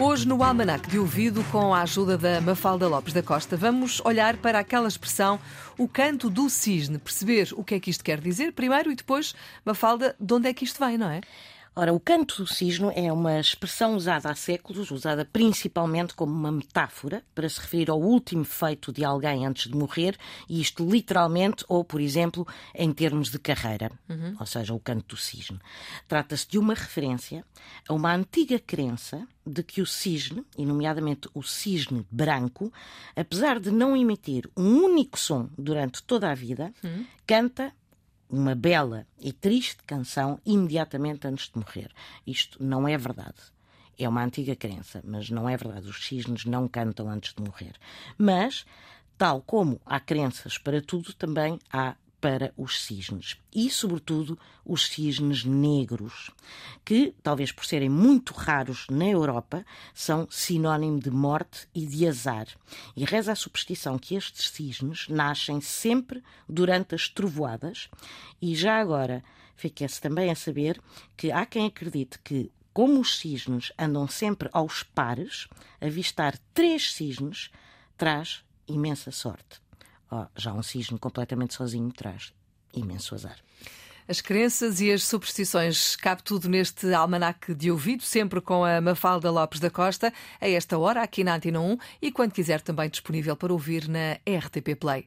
Hoje, no Almanac de Ouvido, com a ajuda da Mafalda Lopes da Costa, vamos olhar para aquela expressão, o canto do cisne, perceber o que é que isto quer dizer primeiro e depois, Mafalda, de onde é que isto vem, não é? Ora, o canto do cisne é uma expressão usada há séculos, usada principalmente como uma metáfora para se referir ao último feito de alguém antes de morrer, e isto literalmente, ou, por exemplo, em termos de carreira, uhum. ou seja, o canto do cisne. Trata-se de uma referência a uma antiga crença de que o cisne, e nomeadamente o cisne branco, apesar de não emitir um único som durante toda a vida, uhum. canta uma bela e triste canção imediatamente antes de morrer. Isto não é verdade. É uma antiga crença, mas não é verdade. Os cisnes não cantam antes de morrer. Mas, tal como há crenças para tudo, também há para os cisnes e, sobretudo, os cisnes negros, que, talvez por serem muito raros na Europa, são sinónimo de morte e de azar. E reza a superstição que estes cisnes nascem sempre durante as trovoadas, e já agora fica-se também a saber que há quem acredite que como os cisnes andam sempre aos pares, avistar três cisnes traz imensa sorte. Oh, já um cisne completamente sozinho traz imenso azar. As crenças e as superstições, cabe tudo neste almanac de ouvido, sempre com a Mafalda Lopes da Costa, a esta hora, aqui na Antena 1 e quando quiser também disponível para ouvir na RTP Play.